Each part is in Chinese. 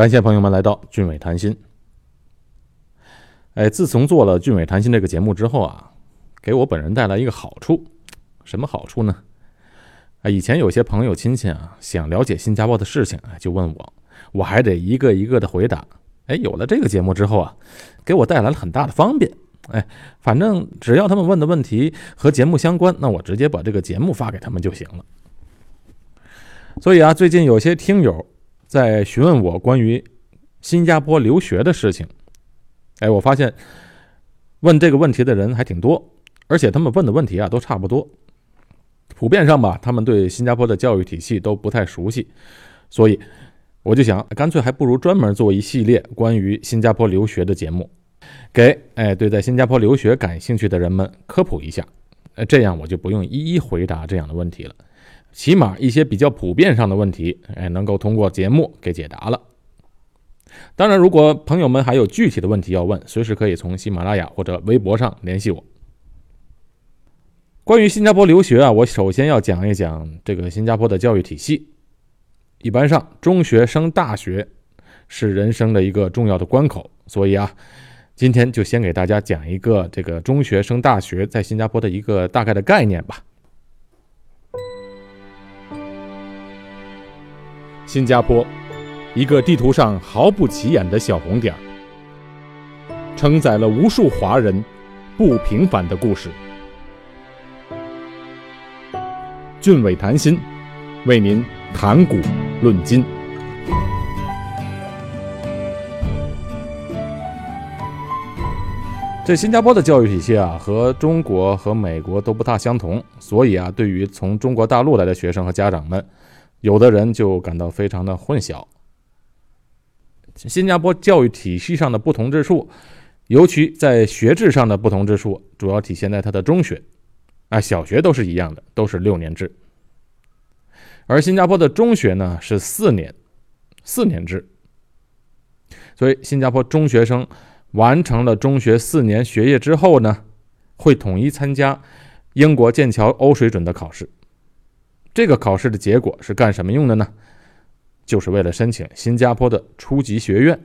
感谢朋友们来到俊伟谈心。哎，自从做了俊伟谈心这个节目之后啊，给我本人带来一个好处，什么好处呢？啊，以前有些朋友亲戚啊，想了解新加坡的事情啊，就问我，我还得一个一个的回答。哎，有了这个节目之后啊，给我带来了很大的方便。哎，反正只要他们问的问题和节目相关，那我直接把这个节目发给他们就行了。所以啊，最近有些听友在询问我关于新加坡留学的事情。哎，我发现问这个问题的人还挺多，而且他们问的问题啊都差不多。普遍上吧，他们对新加坡的教育体系都不太熟悉，所以我就想，干脆还不如专门做一系列关于新加坡留学的节目。给哎，对在新加坡留学感兴趣的人们科普一下，呃，这样我就不用一一回答这样的问题了，起码一些比较普遍上的问题，哎，能够通过节目给解答了。当然，如果朋友们还有具体的问题要问，随时可以从喜马拉雅或者微博上联系我。关于新加坡留学啊，我首先要讲一讲这个新加坡的教育体系。一般上，中学升大学是人生的一个重要的关口，所以啊。今天就先给大家讲一个这个中学升大学在新加坡的一个大概的概念吧。新加坡，一个地图上毫不起眼的小红点儿，承载了无数华人不平凡的故事。俊伟谈心，为您谈古论今。这新加坡的教育体系啊，和中国和美国都不大相同，所以啊，对于从中国大陆来的学生和家长们，有的人就感到非常的混淆。新加坡教育体系上的不同之处，尤其在学制上的不同之处，主要体现在它的中学，啊，小学都是一样的，都是六年制，而新加坡的中学呢是四年，四年制，所以新加坡中学生。完成了中学四年学业之后呢，会统一参加英国剑桥欧水准的考试。这个考试的结果是干什么用的呢？就是为了申请新加坡的初级学院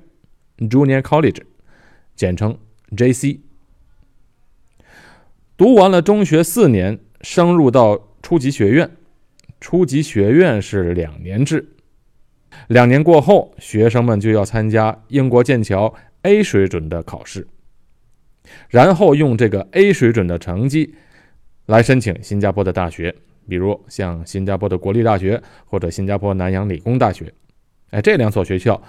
（Junior College），简称 JC。读完了中学四年，升入到初级学院。初级学院是两年制，两年过后，学生们就要参加英国剑桥。A 水准的考试，然后用这个 A 水准的成绩来申请新加坡的大学，比如像新加坡的国立大学或者新加坡南洋理工大学。哎，这两所学校，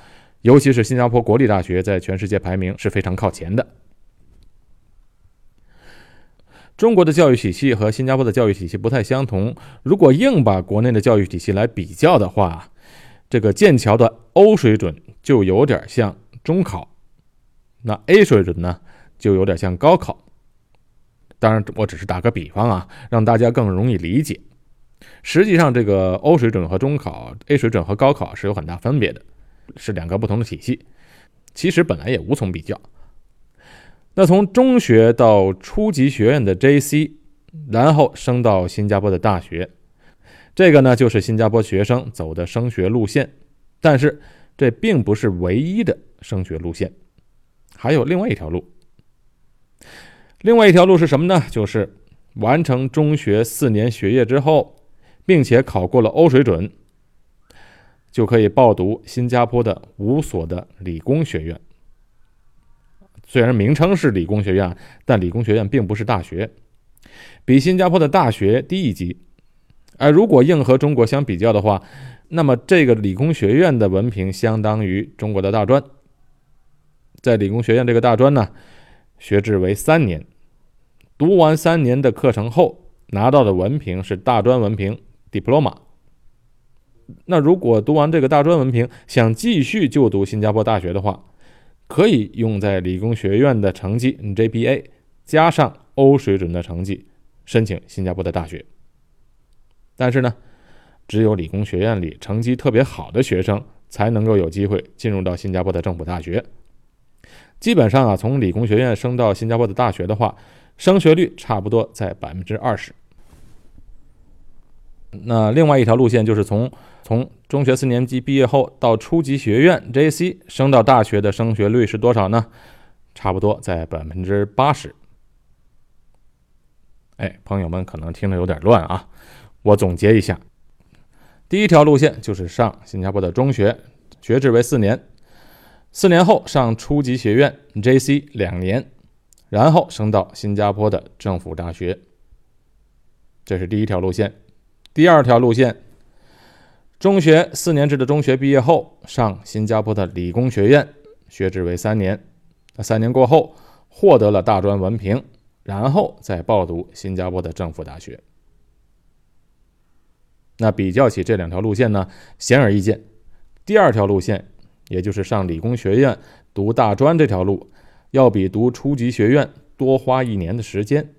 尤其是新加坡国立大学，在全世界排名是非常靠前的。中国的教育体系和新加坡的教育体系不太相同。如果硬把国内的教育体系来比较的话，这个剑桥的 O 水准就有点像中考。那 A 水准呢，就有点像高考。当然，我只是打个比方啊，让大家更容易理解。实际上，这个欧水准和中考、A 水准和高考是有很大分别的，是两个不同的体系。其实本来也无从比较。那从中学到初级学院的 JC，然后升到新加坡的大学，这个呢就是新加坡学生走的升学路线。但是这并不是唯一的升学路线。还有另外一条路，另外一条路是什么呢？就是完成中学四年学业之后，并且考过了欧水准，就可以报读新加坡的五所的理工学院。虽然名称是理工学院，但理工学院并不是大学，比新加坡的大学低一级。而如果硬和中国相比较的话，那么这个理工学院的文凭相当于中国的大专。在理工学院这个大专呢，学制为三年，读完三年的课程后拿到的文凭是大专文凭 （diploma）。那如果读完这个大专文凭，想继续就读新加坡大学的话，可以用在理工学院的成绩 （GPA） 加上欧水准的成绩申请新加坡的大学。但是呢，只有理工学院里成绩特别好的学生才能够有机会进入到新加坡的政府大学。基本上啊，从理工学院升到新加坡的大学的话，升学率差不多在百分之二十。那另外一条路线就是从从中学四年级毕业后到初级学院 （JC） 升到大学的升学率是多少呢？差不多在百分之八十。哎，朋友们可能听着有点乱啊，我总结一下：第一条路线就是上新加坡的中学，学制为四年，四年后上初级学院 （JC） 两年，然后升到新加坡的政府大学。这是第一条路线。第二条路线。中学四年制的中学毕业后，上新加坡的理工学院，学制为三年。那三年过后，获得了大专文凭，然后再报读新加坡的政府大学。那比较起这两条路线呢，显而易见，第二条路线，也就是上理工学院读大专这条路，要比读初级学院多花一年的时间。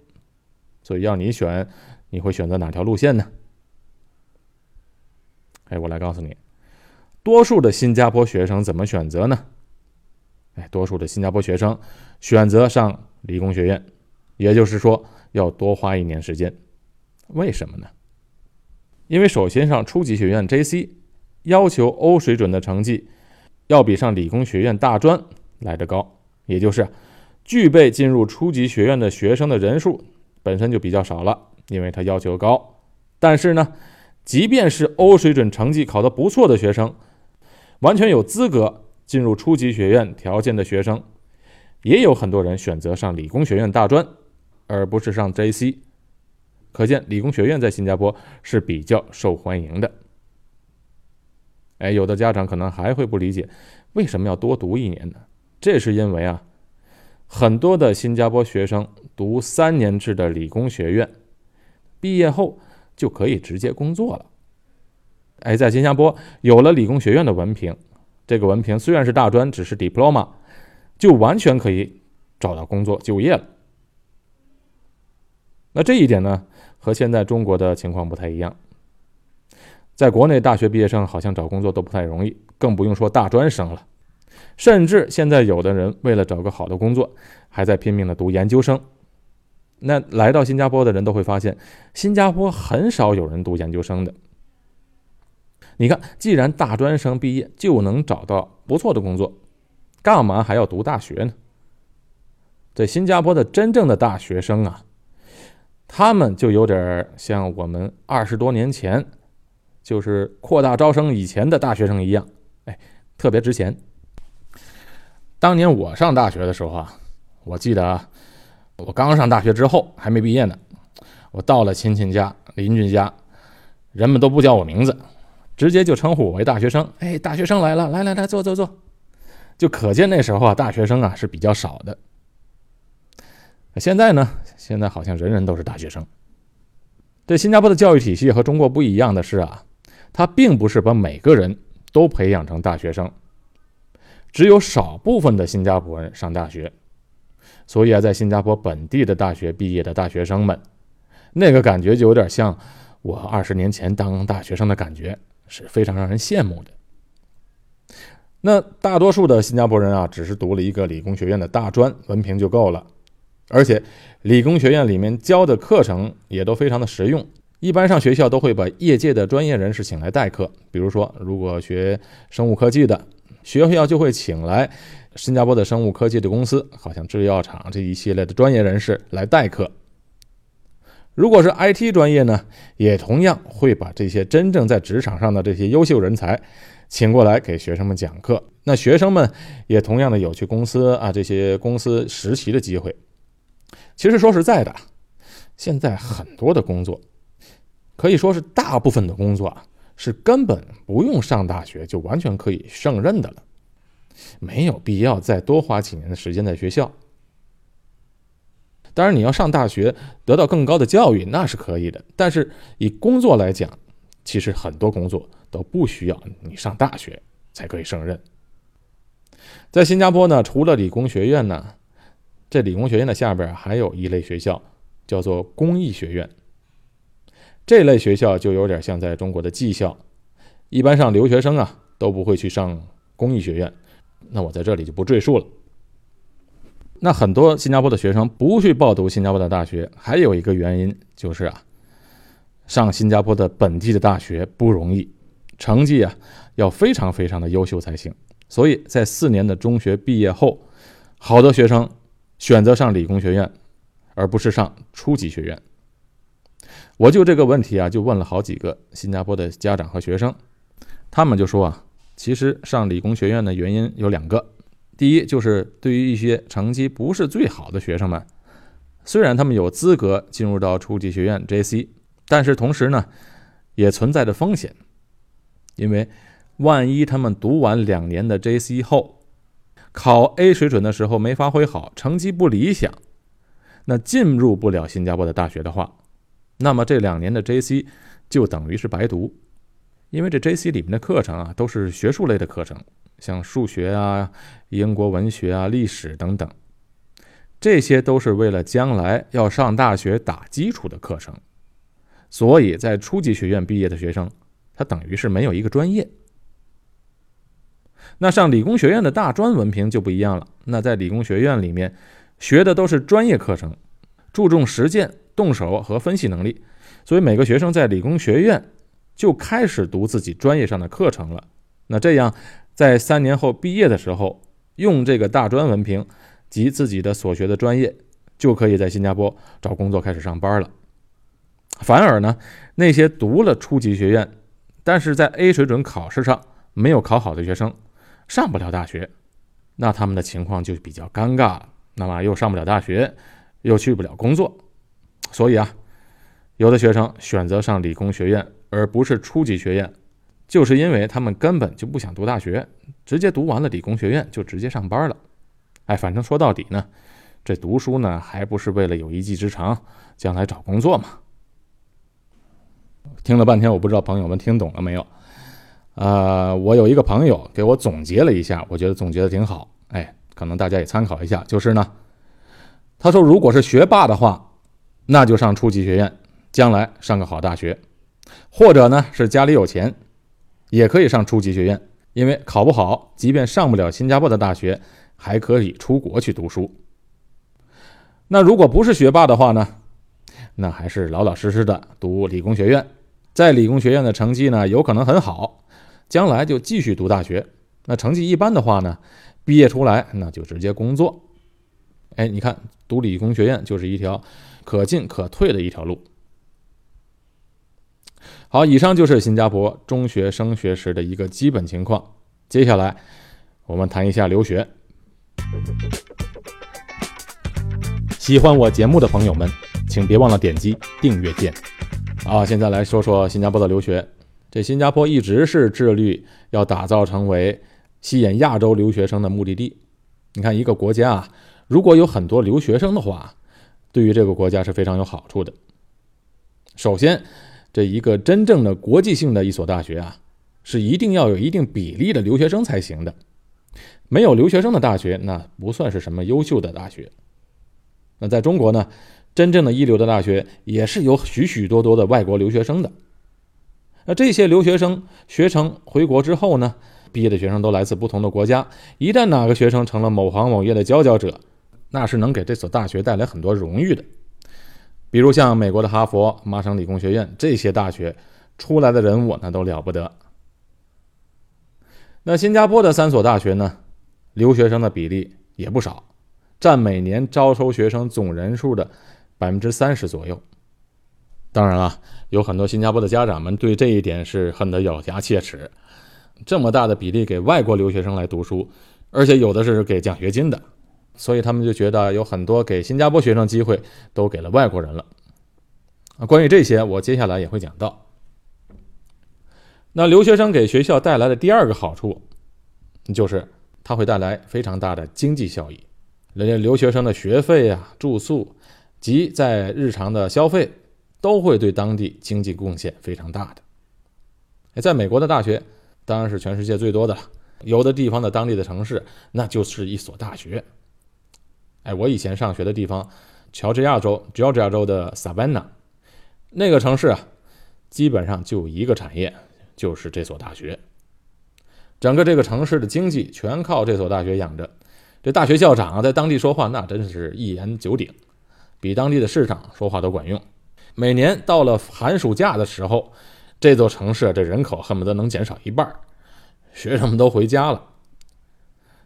所以要你选，你会选择哪条路线呢？哎，我来告诉你，多数的新加坡学生怎么选择呢？哎，多数的新加坡学生选择上理工学院，也就是说要多花一年时间。为什么呢？因为首先上初级学院 JC 要求 O 水准的成绩要比上理工学院大专来得高，也就是具备进入初级学院的学生的人数本身就比较少了，因为它要求高。但是呢？即便是欧水准成绩考得不错的学生，完全有资格进入初级学院条件的学生，也有很多人选择上理工学院大专，而不是上 JC。可见理工学院在新加坡是比较受欢迎的。哎，有的家长可能还会不理解，为什么要多读一年呢？这是因为啊，很多的新加坡学生读三年制的理工学院，毕业后。就可以直接工作了。哎，在新加坡有了理工学院的文凭，这个文凭虽然是大专，只是 diploma，就完全可以找到工作就业了。那这一点呢，和现在中国的情况不太一样。在国内，大学毕业生好像找工作都不太容易，更不用说大专生了。甚至现在有的人为了找个好的工作，还在拼命的读研究生。那来到新加坡的人都会发现，新加坡很少有人读研究生的。你看，既然大专生毕业就能找到不错的工作，干嘛还要读大学呢？在新加坡的真正的大学生啊，他们就有点像我们二十多年前，就是扩大招生以前的大学生一样，哎，特别值钱。当年我上大学的时候啊，我记得啊。我刚上大学之后还没毕业呢，我到了亲戚家、邻居家，人们都不叫我名字，直接就称呼我为大学生。哎，大学生来了，来来来，坐坐坐。就可见那时候啊，大学生啊是比较少的。现在呢，现在好像人人都是大学生。这新加坡的教育体系和中国不一样的是啊，它并不是把每个人都培养成大学生，只有少部分的新加坡人上大学。所以啊，在新加坡本地的大学毕业的大学生们，那个感觉就有点像我二十年前当大学生的感觉，是非常让人羡慕的。那大多数的新加坡人啊，只是读了一个理工学院的大专文凭就够了，而且理工学院里面教的课程也都非常的实用。一般上学校都会把业界的专业人士请来代课，比如说如果学生物科技的，学校就会请来。新加坡的生物科技的公司，好像制药厂这一系列的专业人士来代课。如果是 IT 专业呢，也同样会把这些真正在职场上的这些优秀人才请过来给学生们讲课。那学生们也同样的有去公司啊这些公司实习的机会。其实说实在的，现在很多的工作，可以说是大部分的工作啊，是根本不用上大学就完全可以胜任的了。没有必要再多花几年的时间在学校。当然，你要上大学得到更高的教育，那是可以的。但是以工作来讲，其实很多工作都不需要你上大学才可以胜任。在新加坡呢，除了理工学院呢，这理工学院的下边还有一类学校，叫做工艺学院。这类学校就有点像在中国的技校，一般上留学生啊都不会去上工艺学院。那我在这里就不赘述了。那很多新加坡的学生不去报读新加坡的大学，还有一个原因就是啊，上新加坡的本地的大学不容易，成绩啊要非常非常的优秀才行。所以在四年的中学毕业后，好多学生选择上理工学院，而不是上初级学院。我就这个问题啊，就问了好几个新加坡的家长和学生，他们就说啊，其实上理工学院的原因有两个。第一，就是对于一些成绩不是最好的学生们，虽然他们有资格进入到初级学院 JC，但是同时呢，也存在着风险，因为万一他们读完两年的 JC 后，考 A 水准的时候没发挥好，成绩不理想，那进入不了新加坡的大学的话，那么这两年的 JC 就等于是白读，因为这 JC 里面的课程啊，都是学术类的课程。像数学啊、英国文学啊、历史等等，这些都是为了将来要上大学打基础的课程。所以在初级学院毕业的学生，他等于是没有一个专业。那上理工学院的大专文凭就不一样了。那在理工学院里面学的都是专业课程，注重实践、动手和分析能力。所以每个学生在理工学院就开始读自己专业上的课程了。那这样。在三年后毕业的时候，用这个大专文凭及自己的所学的专业，就可以在新加坡找工作开始上班了。反而呢，那些读了初级学院，但是在 A 水准考试上没有考好的学生，上不了大学，那他们的情况就比较尴尬了。那么又上不了大学，又去不了工作，所以啊，有的学生选择上理工学院，而不是初级学院。就是因为他们根本就不想读大学，直接读完了理工学院就直接上班了。哎，反正说到底呢，这读书呢还不是为了有一技之长，将来找工作嘛。听了半天，我不知道朋友们听懂了没有？呃，我有一个朋友给我总结了一下，我觉得总结的挺好。哎，可能大家也参考一下。就是呢，他说，如果是学霸的话，那就上初级学院，将来上个好大学；或者呢是家里有钱。也可以上初级学院，因为考不好，即便上不了新加坡的大学，还可以出国去读书。那如果不是学霸的话呢？那还是老老实实的读理工学院，在理工学院的成绩呢，有可能很好，将来就继续读大学。那成绩一般的话呢，毕业出来那就直接工作。哎，你看，读理工学院就是一条可进可退的一条路。好，以上就是新加坡中学升学时的一个基本情况。接下来，我们谈一下留学。喜欢我节目的朋友们，请别忘了点击订阅键。啊，现在来说说新加坡的留学。这新加坡一直是致力要打造成为吸引亚洲留学生的目的地。你看，一个国家啊，如果有很多留学生的话，对于这个国家是非常有好处的。首先，这一个真正的国际性的一所大学啊，是一定要有一定比例的留学生才行的。没有留学生的大学，那不算是什么优秀的大学。那在中国呢，真正的一流的大学也是有许许多多的外国留学生的。那这些留学生学成回国之后呢，毕业的学生都来自不同的国家。一旦哪个学生成了某行某业的佼佼者，那是能给这所大学带来很多荣誉的。比如像美国的哈佛、麻省理工学院这些大学出来的人物，那都了不得。那新加坡的三所大学呢，留学生的比例也不少，占每年招收学生总人数的百分之三十左右。当然了，有很多新加坡的家长们对这一点是恨得咬牙切齿：这么大的比例给外国留学生来读书，而且有的是给奖学金的。所以他们就觉得有很多给新加坡学生机会都给了外国人了。啊，关于这些，我接下来也会讲到。那留学生给学校带来的第二个好处，就是它会带来非常大的经济效益。人家留学生的学费啊、住宿及在日常的消费，都会对当地经济贡献非常大的。在美国的大学当然是全世界最多的了，有的地方的当地的城市，那就是一所大学。哎，我以前上学的地方，乔治亚州 （Georgia 州）的 Sabana 那个城市啊，基本上就一个产业，就是这所大学。整个这个城市的经济全靠这所大学养着。这大学校长啊，在当地说话那真是一言九鼎，比当地的市长说话都管用。每年到了寒暑假的时候，这座城市这人口恨不得能减少一半，学生们都回家了，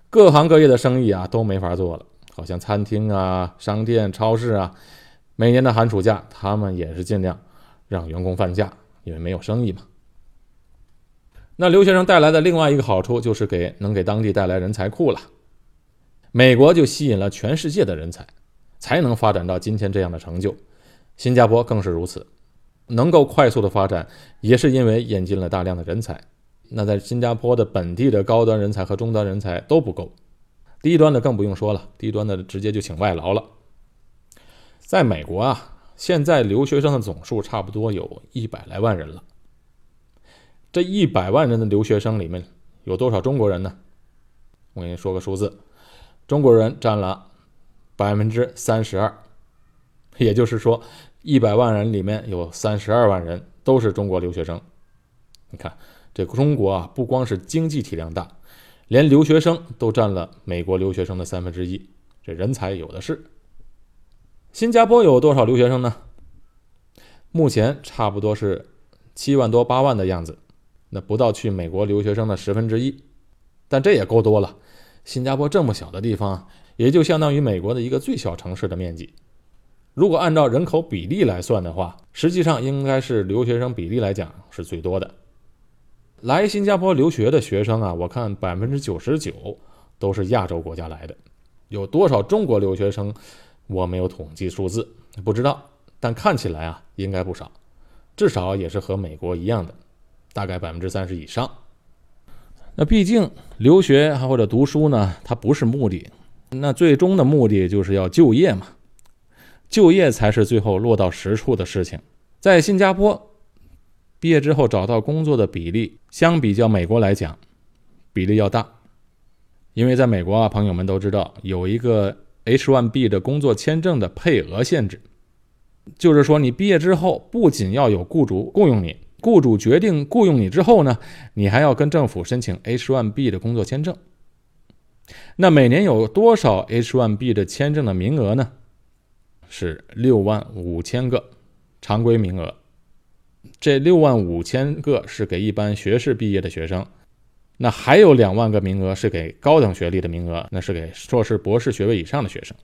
各行各业的生意啊都没法做了，好像餐厅啊、商店、超市啊，每年的寒暑假他们也是尽量让员工放假，因为没有生意嘛。那留学生带来的另外一个好处就是给能给当地带来人才库了。美国就吸引了全世界的人才，才能发展到今天这样的成就。新加坡更是如此，能够快速的发展，也是因为引进了大量的人才。那在新加坡的本地的高端人才和中端人才都不够，低端的更不用说了，低端的直接就请外劳了。在美国啊，现在留学生的总数差不多有一百来万人了。这一百万人的留学生里面有多少中国人呢？我给你说个数字，中国人占了百分之三十二，也就是说，一百万人里面有三十二万人都是中国留学生。你看，这中国啊，不光是经济体量大，连留学生都占了美国留学生的三分之一，这人才有的是。新加坡有多少留学生呢？目前差不多是七万多八万的样子。那不到去美国留学生的十分之一，但这也够多了。新加坡这么小的地方，也就相当于美国的一个最小城市的面积。如果按照人口比例来算的话，实际上应该是留学生比例来讲是最多的。来新加坡留学的学生啊，我看百分之九十九都是亚洲国家来的。有多少中国留学生，我没有统计数字，不知道。但看起来啊，应该不少，至少也是和美国一样的。大概百分之三十以上。那毕竟留学或者读书呢，它不是目的，那最终的目的就是要就业嘛。就业才是最后落到实处的事情。在新加坡毕业之后找到工作的比例，相比较美国来讲，比例要大。因为在美国啊，朋友们都知道有一个 H1B 的工作签证的配额限制，就是说你毕业之后不仅要有雇主雇佣你。雇主决定雇佣你之后呢，你还要跟政府申请 H1B 的工作签证。那每年有多少 H1B 的签证的名额呢？是六万五千个常规名额。这六万五千个是给一般学士毕业的学生，那还有两万个名额是给高等学历的名额，那是给硕士、博士学位以上的学生。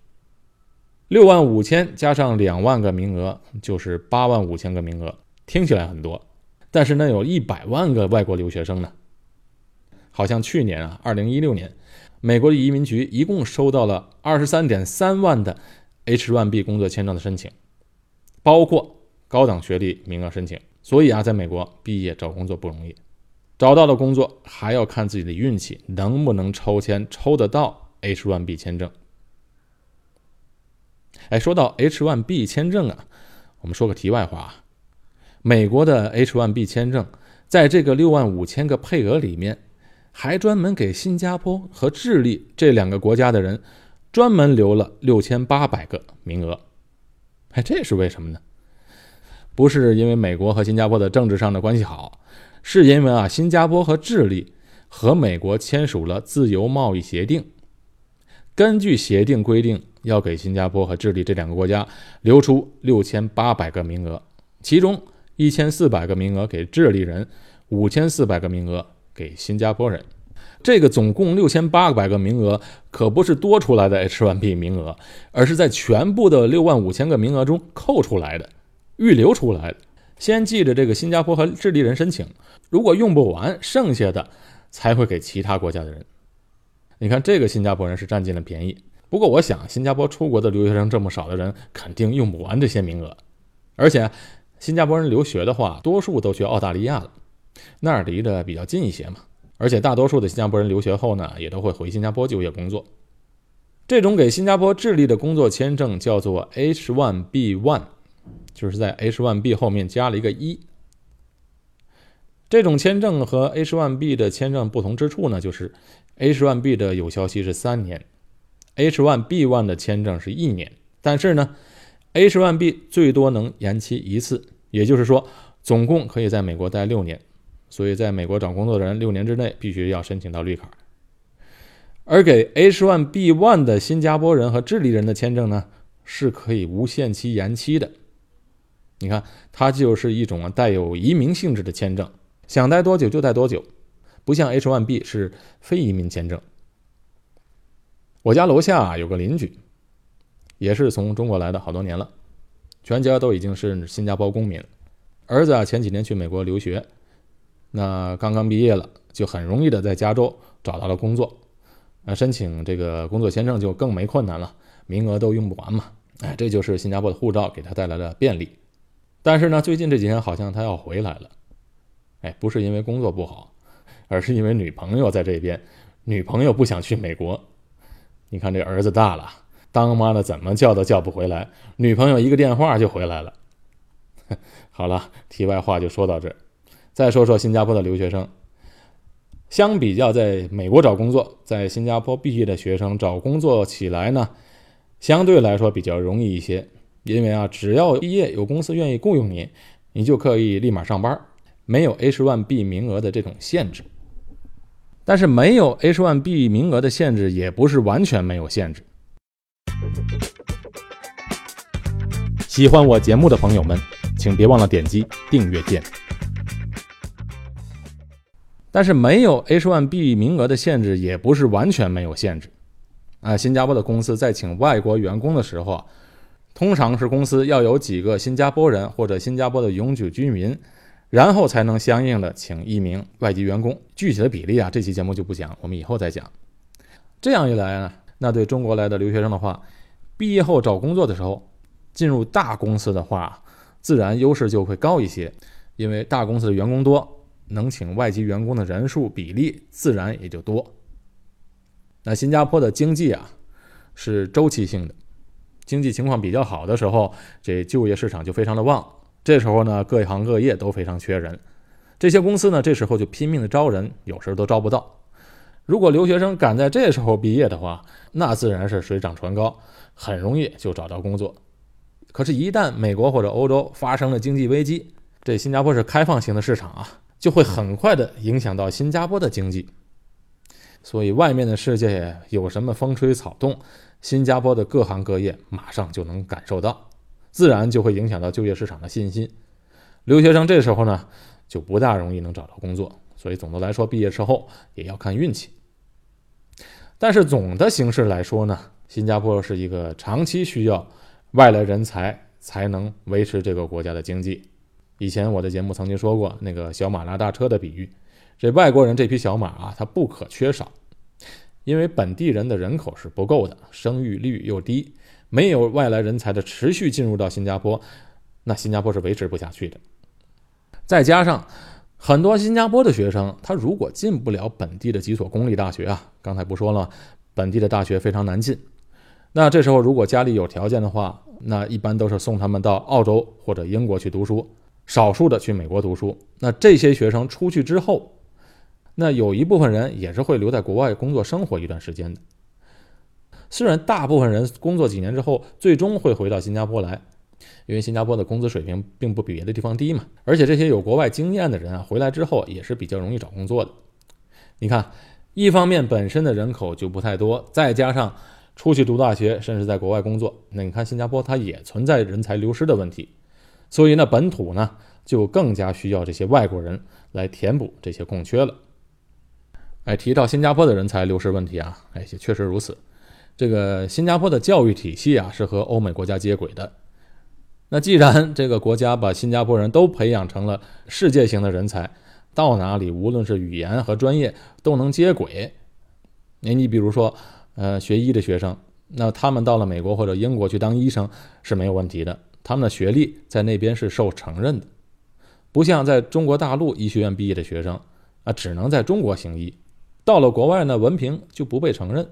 六万五千加上两万个名额，就是八万五千个名额，听起来很多。但是那有一百万个外国留学生呢，好像去年啊，二零一六年，美国的移民局一共收到了二十三点三万的 H1B 工作签证的申请，包括高等学历名额申请。所以啊，在美国毕业找工作不容易，找到了工作还要看自己的运气，能不能抽签抽得到 H1B 签证。哎，说到 H1B 签证啊，我们说个题外话啊。美国的 H1B 签证，在这个六万五千个配额里面，还专门给新加坡和智利这两个国家的人，专门留了六千八百个名额。哎，这是为什么呢？不是因为美国和新加坡的政治上的关系好，是因为啊，新加坡和智利和美国签署了自由贸易协定，根据协定规定，要给新加坡和智利这两个国家留出六千八百个名额，其中。一千四百个名额给智利人，五千四百个名额给新加坡人，这个总共六千八百个名额可不是多出来的 H1B 名额，而是在全部的六万五千个名额中扣出来的，预留出来的。先记着这个新加坡和智利人申请，如果用不完，剩下的才会给其他国家的人。你看这个新加坡人是占尽了便宜，不过我想新加坡出国的留学生这么少的人，肯定用不完这些名额，而且。新加坡人留学的话，多数都去澳大利亚了，那儿离得比较近一些嘛。而且大多数的新加坡人留学后呢，也都会回新加坡就业工作。这种给新加坡智利的工作签证叫做 H1B1，就是在 H1B 后面加了一个一。这种签证和 H1B 的签证不同之处呢，就是 H1B 的有效期是三年，H1B1 的签证是一年，但是呢。H1B 最多能延期一次，也就是说，总共可以在美国待六年。所以，在美国找工作的人，六年之内必须要申请到绿卡。而给 H1B1 的新加坡人和智利人的签证呢，是可以无限期延期的。你看，它就是一种带有移民性质的签证，想待多久就待多久，不像 H1B 是非移民签证。我家楼下有个邻居，也是从中国来的，好多年了，全家都已经是新加坡公民。儿子啊，前几年去美国留学，那刚刚毕业了，就很容易的在加州找到了工作，那申请这个工作签证就更没困难了，名额都用不完嘛。哎，这就是新加坡的护照给他带来的便利。但是呢，最近这几天好像他要回来了，哎，不是因为工作不好，而是因为女朋友在这边，女朋友不想去美国。你看这儿子大了，当妈的怎么叫都叫不回来，女朋友一个电话就回来了。好了，题外话就说到这，再说说新加坡的留学生。相比较在美国找工作，在新加坡毕业的学生找工作起来呢，相对来说比较容易一些。因为啊，只要毕业有公司愿意雇佣你，你就可以立马上班，没有 H1B 名额的这种限制。但是没有 H1B 名额的限制，也不是完全没有限制。喜欢我节目的朋友们，请别忘了点击订阅键。但是没有 H1B 名额的限制，也不是完全没有限制。啊，新加坡的公司在请外国员工的时候啊。通常是公司要有几个新加坡人或者新加坡的永久居民，然后才能相应的请一名外籍员工。具体的比例啊，这期节目就不讲，我们以后再讲。这样一来呢，那对中国来的留学生的话，毕业后找工作的时候，进入大公司的话，自然优势就会高一些，因为大公司的员工多，能请外籍员工的人数比例自然也就多。那新加坡的经济啊，是周期性的。经济情况比较好的时候，这就业市场就非常的旺。这时候呢，各行各业都非常缺人，这些公司呢，这时候就拼命的招人，有时候都招不到。如果留学生赶在这时候毕业的话，那自然是水涨船高，很容易就找到工作。可是，一旦美国或者欧洲发生了经济危机，这新加坡是开放型的市场啊，就会很快的影响到新加坡的经济。所以，外面的世界有什么风吹草动？新加坡的各行各业马上就能感受到，自然就会影响到就业市场的信心。留学生这时候呢就不大容易能找到工作，所以总的来说，毕业之后也要看运气。但是总的形势来说呢，新加坡是一个长期需要外来人才才能维持这个国家的经济。以前我的节目曾经说过那个小马拉大车的比喻，这外国人这匹小马啊，它不可缺少。因为本地人的人口是不够的，生育率又低，没有外来人才的持续进入到新加坡，那新加坡是维持不下去的。再加上很多新加坡的学生，他如果进不了本地的几所公立大学啊，刚才不说了，本地的大学非常难进。那这时候如果家里有条件的话，那一般都是送他们到澳洲或者英国去读书，少数的去美国读书。那这些学生出去之后，那有一部分人也是会留在国外工作生活一段时间的，虽然大部分人工作几年之后，最终会回到新加坡来，因为新加坡的工资水平并不比别的地方低嘛，而且这些有国外经验的人啊，回来之后也是比较容易找工作的。你看，一方面本身的人口就不太多，再加上出去读大学，甚至在国外工作，那你看新加坡它也存在人才流失的问题，所以呢，本土呢就更加需要这些外国人来填补这些空缺了。哎，提到新加坡的人才流失问题啊，哎，也确实如此。这个新加坡的教育体系啊，是和欧美国家接轨的。那既然 这个国家把新加坡人都培养成了世界型的人才，到哪里无论是语言和专业都能接轨。哎，你比如说，呃，学医的学生，那他们到了美国或者英国去当医生是没有问题的，他们的学历在那边是受承认的，不像在中国大陆医学院毕业的学生啊，只能在中国行医。到了国外呢，文凭就不被承认。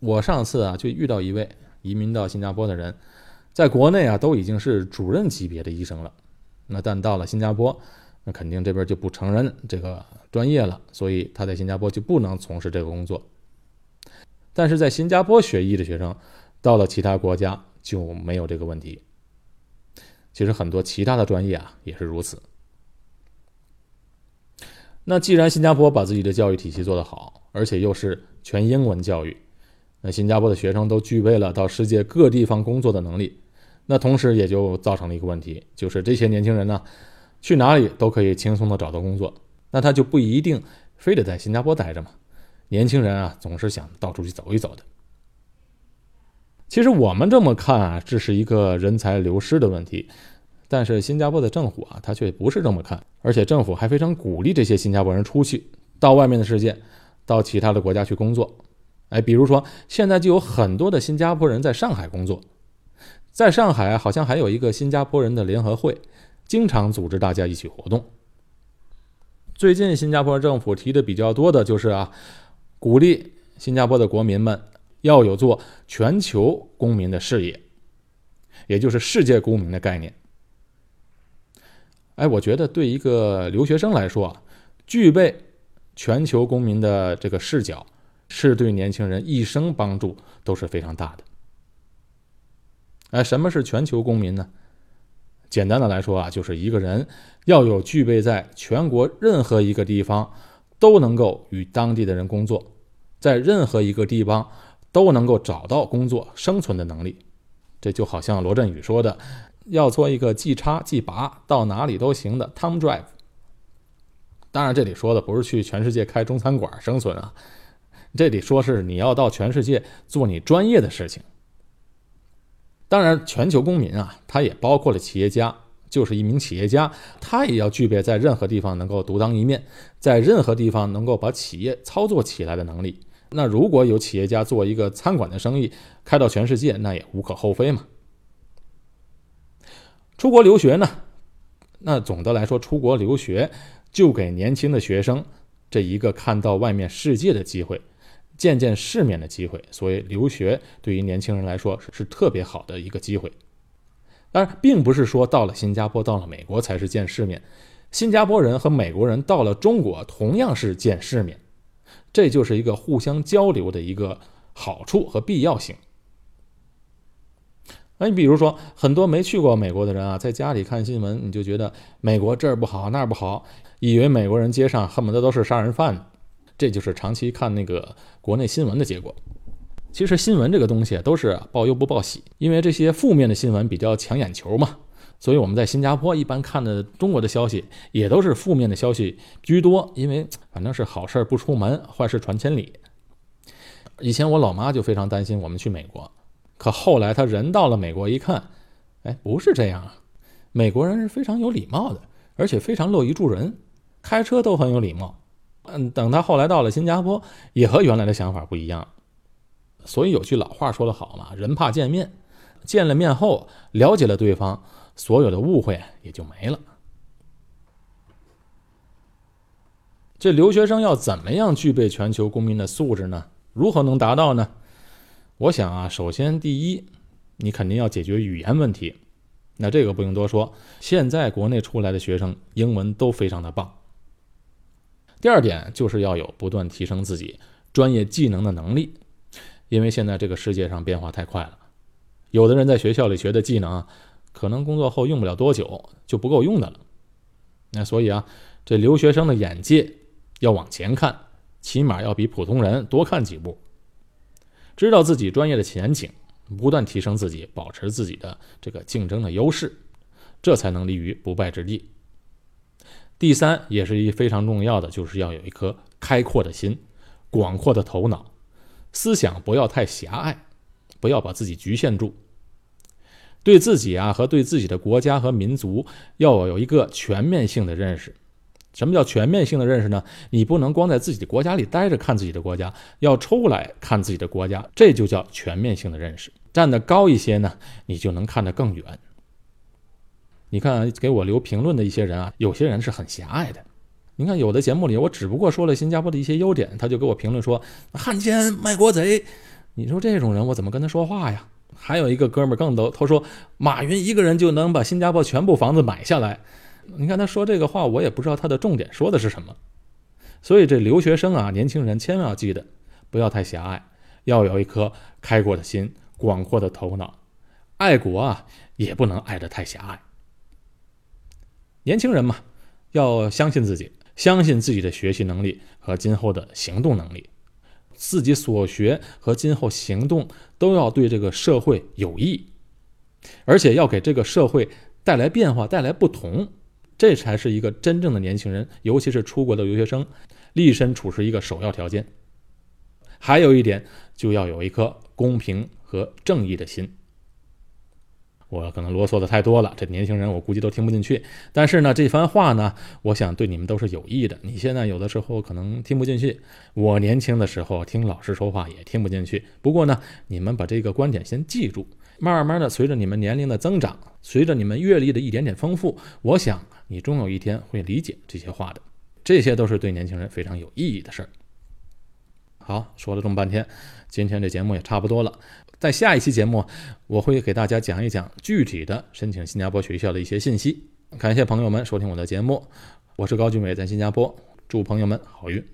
我上次啊就遇到一位移民到新加坡的人，在国内啊都已经是主任级别的医生了，那但到了新加坡，那肯定这边就不承认这个专业了，所以他在新加坡就不能从事这个工作。但是在新加坡学医的学生，到了其他国家就没有这个问题。其实很多其他的专业啊也是如此。那既然新加坡把自己的教育体系做得好，而且又是全英文教育，那新加坡的学生都具备了到世界各地方工作的能力，那同时也就造成了一个问题，就是这些年轻人呢，去哪里都可以轻松的找到工作，那他就不一定非得在新加坡待着嘛。年轻人啊，总是想到处去走一走的。其实我们这么看啊，这是一个人才流失的问题，但是新加坡的政府啊，他却不是这么看，而且政府还非常鼓励这些新加坡人出去到外面的世界，到其他的国家去工作。哎，比如说现在就有很多的新加坡人在上海工作。在上海，好像还有一个新加坡人的联合会，经常组织大家一起活动。最近，新加坡政府提的比较多的就是啊，鼓励新加坡的国民们要有做全球公民的事业，也就是世界公民的概念。哎，我觉得对一个留学生来说，具备全球公民的这个视角，是对年轻人一生帮助都是非常大的。哎，什么是全球公民呢？简单的来说啊，就是一个人要有具备在全国任何一个地方都能够与当地的人工作，在任何一个地方都能够找到工作生存的能力。这就好像罗振宇说的，要做一个即插即拔到哪里都行的 Tom Drive。当然，这里说的不是去全世界开中餐馆生存啊，这里说是你要到全世界做你专业的事情。当然，全球公民啊，他也包括了企业家，就是一名企业家，他也要具备在任何地方能够独当一面，在任何地方能够把企业操作起来的能力。那如果有企业家做一个餐馆的生意，开到全世界，那也无可厚非嘛。出国留学呢，那总的来说，出国留学就给年轻的学生这一个看到外面世界的机会。见见世面的机会，所以留学对于年轻人来说是特别好的一个机会。当然，并不是说到了新加坡、到了美国才是见世面，新加坡人和美国人到了中国同样是见世面，这就是一个互相交流的一个好处和必要性。那你比如说，很多没去过美国的人啊，在家里看新闻，你就觉得美国这儿不好那儿不好，以为美国人街上恨不得都是杀人犯。这就是长期看那个国内新闻的结果。其实新闻这个东西都是报忧不报喜，因为这些负面的新闻比较抢眼球嘛。所以我们在新加坡一般看的中国的消息也都是负面的消息居多，因为反正是好事不出门，坏事传千里。以前我老妈就非常担心我们去美国，可后来他人到了美国一看，哎，不是这样啊，美国人是非常有礼貌的，而且非常乐于助人，开车都很有礼貌。嗯，等他后来到了新加坡，也和原来的想法不一样。所以有句老话说得好嘛，“人怕见面”，见了面后了解了对方，所有的误会也就没了。这留学生要怎么样具备全球公民的素质呢？如何能达到呢？我想啊，首先第一，你肯定要解决语言问题。那这个不用多说，现在国内出来的学生英文都非常的棒。第二点就是要有不断提升自己专业技能的能力，因为现在这个世界上变化太快了，有的人在学校里学的技能，可能工作后用不了多久就不够用的了。那所以啊，这留学生的眼界要往前看，起码要比普通人多看几步，知道自己专业的前景，不断提升自己，保持自己的这个竞争的优势，这才能立于不败之地。第三，也是一非常重要的，就是要有一颗开阔的心，广阔的头脑，思想不要太狭隘，不要把自己局限住。对自己啊和对自己的国家和民族要有一个全面性的认识。什么叫全面性的认识呢？你不能光在自己的国家里待着看自己的国家，要抽来看自己的国家，这就叫全面性的认识。站得高一些呢，你就能看得更远。你看，给我留评论的一些人啊，有些人是很狭隘的。你看，有的节目里，我只不过说了新加坡的一些优点，他就给我评论说汉奸卖国贼。你说这种人，我怎么跟他说话呀？还有一个哥们儿更逗，他说马云一个人就能把新加坡全部房子买下来。你看他说这个话，我也不知道他的重点说的是什么。所以这留学生啊，年轻人千万要记得，不要太狭隘，要有一颗开阔的心、广阔的头脑。爱国啊，也不能爱得太狭隘。年轻人嘛，要相信自己，相信自己的学习能力和今后的行动能力，自己所学和今后行动都要对这个社会有益。而且要给这个社会带来变化、带来不同，这才是一个真正的年轻人，尤其是出国的留学生立身处世一个首要条件。还有一点，就要有一颗公平和正义的心。我可能啰嗦的太多了，这年轻人我估计都听不进去。但是呢，这番话呢，我想对你们都是有益的。你现在有的时候可能听不进去，我年轻的时候听老师说话也听不进去。不过呢，你们把这个观点先记住，慢慢的随着你们年龄的增长，随着你们阅历的一点点丰富，我想你终有一天会理解这些话的。这些都是对年轻人非常有意义的事儿。好，说了这么半天，今天这节目也差不多了。在下一期节目，我会给大家讲一讲具体的申请新加坡学校的一些信息。感谢朋友们收听我的节目，我是高俊伟，在新加坡，祝朋友们好运。